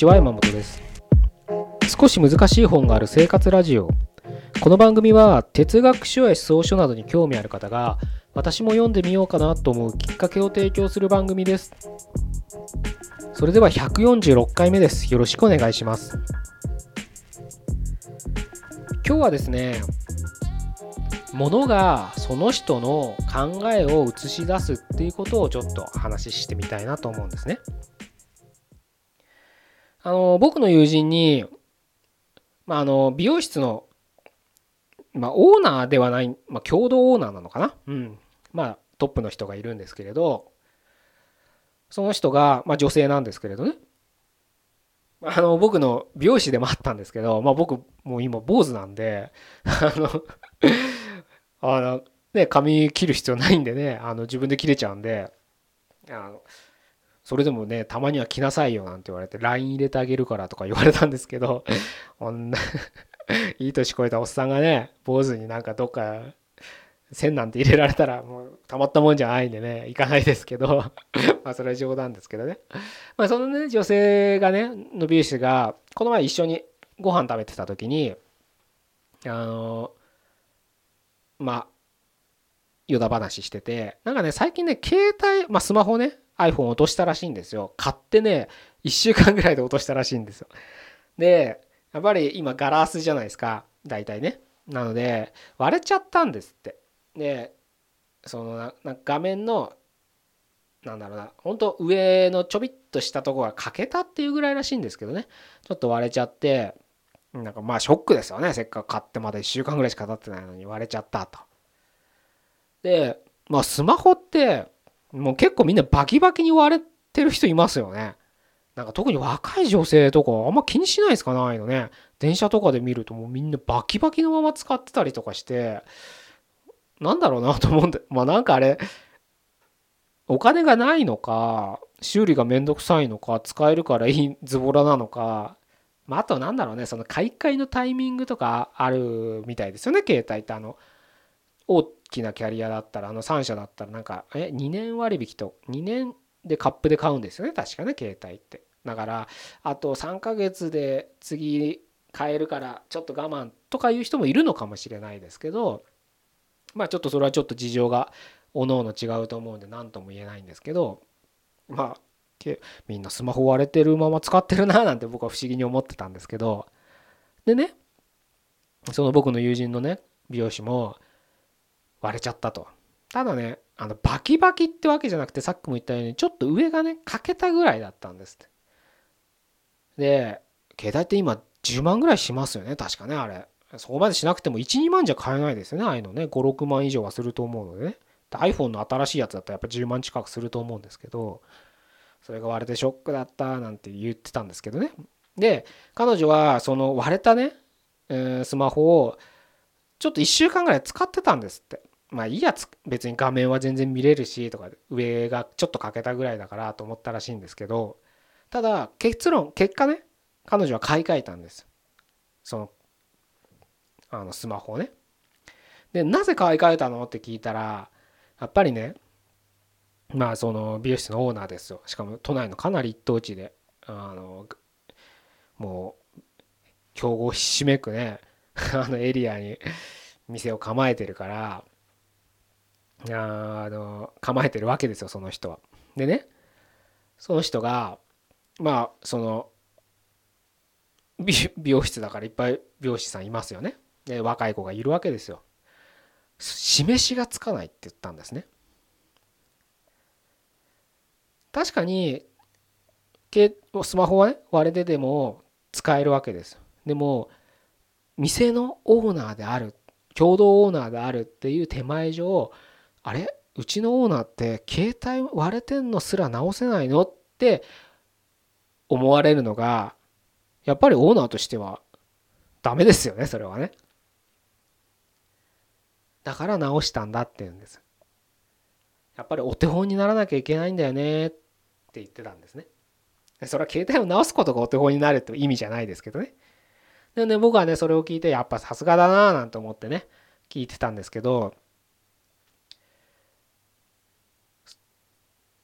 ちは山本です。少し難しい本がある生活ラジオ。この番組は哲学書や思想書などに興味ある方が私も読んでみようかなと思うきっかけを提供する番組です。それでは146回目です。よろしくお願いします。今日はですねものがその人の考えを映し出すっていうことをちょっと話してみたいなと思うんですね。あの僕の友人に、まあ、あの美容室の、まあ、オーナーではない、まあ、共同オーナーなのかな、うん、まあトップの人がいるんですけれどその人が、まあ、女性なんですけれどね。あの僕の美容師でもあったんですけど、まあ、僕もう今坊主なんであのあのね髪切る必要ないんでねあの自分で切れちゃうんであのそれでもね、たまには来なさいよなんて言われて、LINE 入れてあげるからとか言われたんですけど、いい年こえたおっさんがね、坊主になんかどっか線なんて入れられたらもうたまったもんじゃないんでね、行かないですけど、まあそれは冗談ですけどね。まあそのね、女性がね、の美容師が、この前一緒にご飯食べてた時に、あの、まあ、よだ話してて、なんかね、最近ね、携帯、まあスマホね、iPhone 落としたらしいんですよ。買ってね、1週間ぐらいで落としたらしいんですよ。で、やっぱり今ガラスじゃないですか。大体ね。なので、割れちゃったんですって。で、そのな画面の、なんだろうな、本当上のちょびっとしたとこが欠けたっていうぐらいらしいんですけどね。ちょっと割れちゃって、なんかまあショックですよね。せっかく買ってまだ1週間ぐらいしか経ってないのに割れちゃったと。で、まあスマホって、もう結構みんなバキバキに割れてる人いますよね。なんか特に若い女性とかあんま気にしないですかないのね。電車とかで見るともうみんなバキバキのまま使ってたりとかして、なんだろうなと思うんで、まあなんかあれ、お金がないのか、修理がめんどくさいのか、使えるからいいズボラなのか、まああとなんだろうね、その買い替えのタイミングとかあるみたいですよね、携帯ってあの。大きなキャリアだったらあの3社だったらなんかえ2年割引と2年でカップで買うんですよね確かね携帯って。だからあと3ヶ月で次買えるからちょっと我慢とかいう人もいるのかもしれないですけどまあちょっとそれはちょっと事情がおのおの違うと思うんで何とも言えないんですけどまあみんなスマホ割れてるまま使ってるななんて僕は不思議に思ってたんですけど。でねその僕の友人のね美容師も割れちゃったと。ただね、あのバキバキってわけじゃなくてさっきも言ったようにちょっと上がね欠けたぐらいだったんですって。で携帯って今10万ぐらいしますよね確かねあれ。そこまでしなくても12万じゃ買えないですよねああいうのね56万以上はすると思うのでね。iPhone の新しいやつだったらやっぱ10万近くすると思うんですけどそれが割れてショックだったなんて言ってたんですけどね。で彼女はその割れたね、スマホをちょっと1週間ぐらい使ってたんですって。まあいいやつ別に画面は全然見れるしとか上がちょっと欠けたぐらいだからと思ったらしいんですけどただ結論結果ね彼女は買い替えたんです。そのあのスマホをね。でなぜ買い替えたのって聞いたらやっぱりねまあその美容室のオーナーですよ。しかも都内のかなり一等地であのもう競合ひしめくね あのエリアに店を構えてるからあの構えてるわけですよその人は。でねその人がまあその美容室だからいっぱい美容師さんいますよね。で若い子がいるわけですよ。示しがつかないって言ったんですね。確かにスマホはね割れてでも使えるわけです。でも店のオーナーである共同オーナーであるっていう手前上あれ？うちのオーナーって携帯割れてんのすら直せないの？って思われるのがやっぱりオーナーとしてはダメですよねそれはね。だから直したんだって言うんです。やっぱりお手本にならなきゃいけないんだよねって言ってたんですね。それは携帯を直すことがお手本になるって意味じゃないですけどね。でね僕はねそれを聞いてやっぱさすがだなーなんて思ってね聞いてたんですけど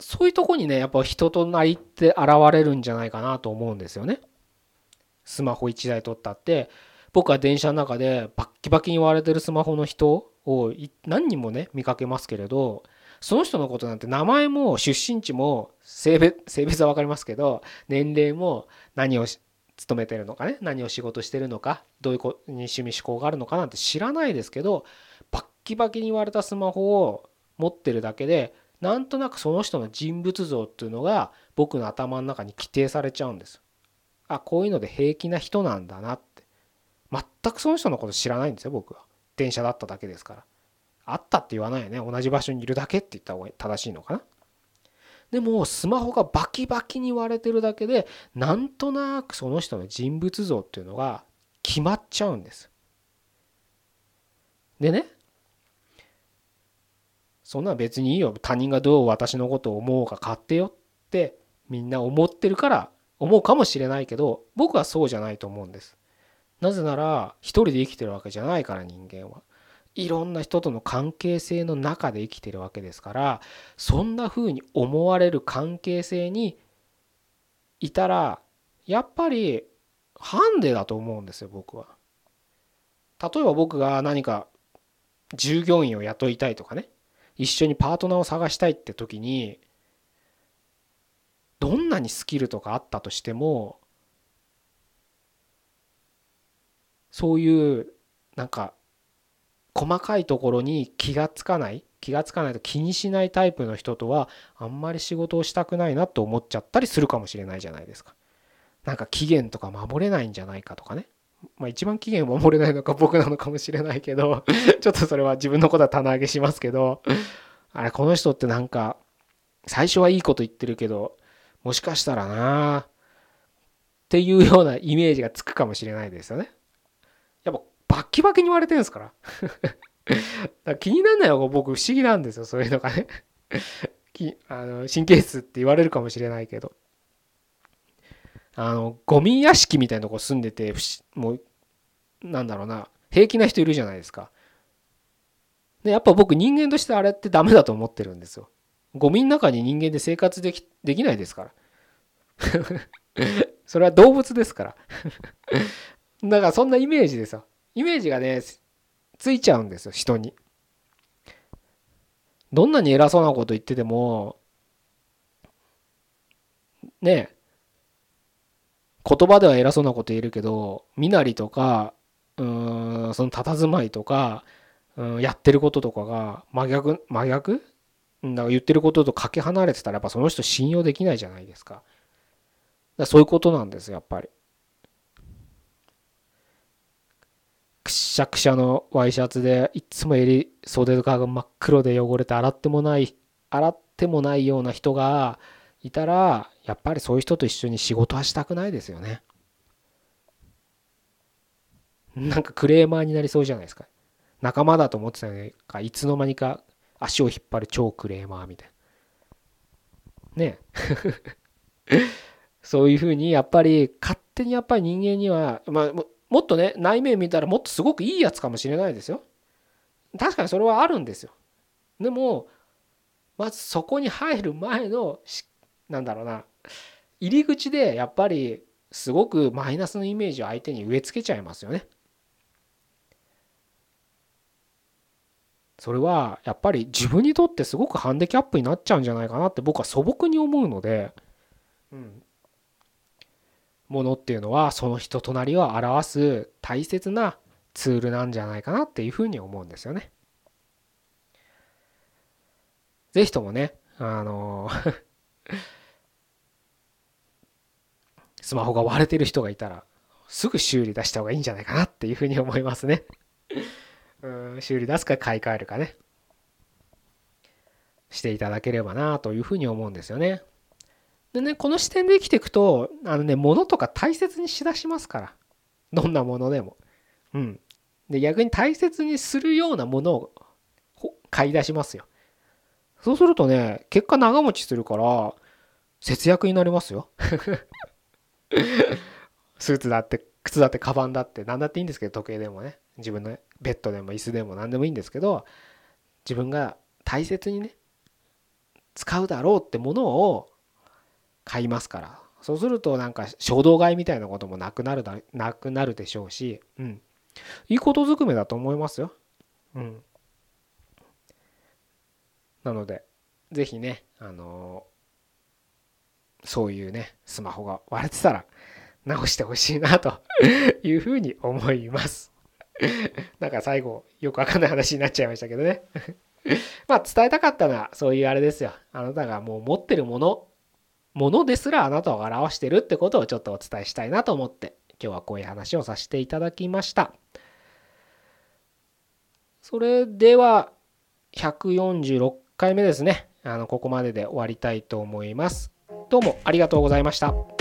そういうとこにねやっぱ人となりって現れるんじゃないかなと思うんですよね。スマホ1台取ったって僕は電車の中でバッキバキに割れてるスマホの人を何人もね見かけますけれどその人のことなんて名前も出身地も性別性別は分かりますけど年齢も何を勤めてるのかね何を仕事してるのかどういうこに趣味思考があるのかなんて知らないですけどバッキバキに割れたスマホを持ってるだけでなんとなくその人の人物像っていうのが僕の頭の中に規定されちゃうんです。あこういうので平気な人なんだなって。全くその人のこと知らないんですよ僕は。電車だっただけですから。あったって言わないよね。同じ場所にいるだけって言った方が正しいのかな。でもスマホがバキバキに割れてるだけでなんとなくその人の人物像っていうのが決まっちゃうんです。でねそんな別にいいよ。他人がどう私のことを思うか勝手よってみんな思ってるから思うかもしれないけど僕はそうじゃないと思うんです。なぜなら一人で生きてるわけじゃないから人間はいろんな人との関係性の中で生きてるわけですからそんな風に思われる関係性にいたらやっぱりハンデだと思うんですよ僕は。例えば僕が何か従業員を雇いたいとかね。一緒にパートナーを探したいって時にどんなにスキルとかあったとしてもそういうなんか細かいところに気がつかない気がつかないと気にしないタイプの人とはあんまり仕事をしたくないなと思っちゃったりするかもしれないじゃないですか。なんか期限とか守れないんじゃないかとかね。まあ一番期限を守れないのか僕なのかもしれないけど ちょっとそれは自分のことは棚上げしますけどあれこの人ってなんか最初はいいこと言ってるけどもしかしたらなっていうようなイメージがつくかもしれないですよね。やっぱバッキバキに割れてるんですから。から気にならないのが僕不思議なんですよ、そういうのがね あの神経質って言われるかもしれないけど。あの、ゴミ屋敷みたいなとこ住んでて、もう、なんだろうな、平気な人いるじゃないですか。で、やっぱ僕人間としてあれってダメだと思ってるんですよ。ゴミの中に人間で生活できできないですから。それは動物ですから だからそんなイメージですよ。イメージがね、ついちゃうんですよ、人に。どんなに偉そうなこと言ってても、ねえ言葉では偉そうなこと言えるけど、身なりとか、うん、その佇まいとか、うん、やってることとかが真逆、真逆？だから言ってることとかけ離れてたらやっぱその人信用できないじゃないですか。だそういうことなんですやっぱり。くしゃくしゃのワイシャツでいつも襟袖とかが真っ黒で汚れて洗ってもない洗ってもないような人がいたらやっぱりそういう人と一緒に仕事はしたくないですよね。なんかクレーマーになりそうじゃないですか。仲間だと思ってたのにかいつの間にか足を引っ張る超クレーマーみたいな。ね そういうふうにやっぱり勝手にやっぱり人間には、まあ、もっとね内面見たらもっとすごくいいやつかもしれないですよ確かにそれはあるんですよでもまずそこに入る前のなんだろうな入り口でやっぱりすごくマイナスのイメージを相手に植え付けちゃいますよねそれはやっぱり自分にとってすごくハンデキャップになっちゃうんじゃないかなって僕は素朴に思うので、うん、ものっていうのはその人となりを表す大切なツールなんじゃないかなっていうふうに思うんですよね。ぜひともね、あのスマホが割れてる人がいたら、すぐ修理出した方がいいんじゃないかなっていうふうに思いますね。うん修理出すか買い替えるかね。していただければなというふうに思うんですよね。でね、この視点で生きていくと、あのね、物とか大切にしだしますから。どんなものでも。うん。で、逆に大切にするようなものを買い出しますよ。そうするとね、結果長持ちするから、節約になりますよ。スーツだって、靴だって、カバンだって、何だっていいんですけど、時計でもね。自分のベッドでも椅子でも何でもいいんですけど、自分が大切にね、使うだろうってものを買いますからそうするとなんか衝動買いみたいなこともなくなるだなくなるでしょうし、うん、いいことずくめだと思いますよ。うん、なので是非ねあの、そういうねスマホが割れてたら直してほしいなというふうに思います。なんか最後よくわかんない話になっちゃいましたけどね まあ伝えたかったのはそういうあれですよ。あなたがもう持ってるもの、ものですらあなたを表してるってことをちょっとお伝えしたいなと思って今日はこういう話をさせていただきました。それでは146回目ですね。あのここまでで終わりたいと思います。どうもありがとうございました。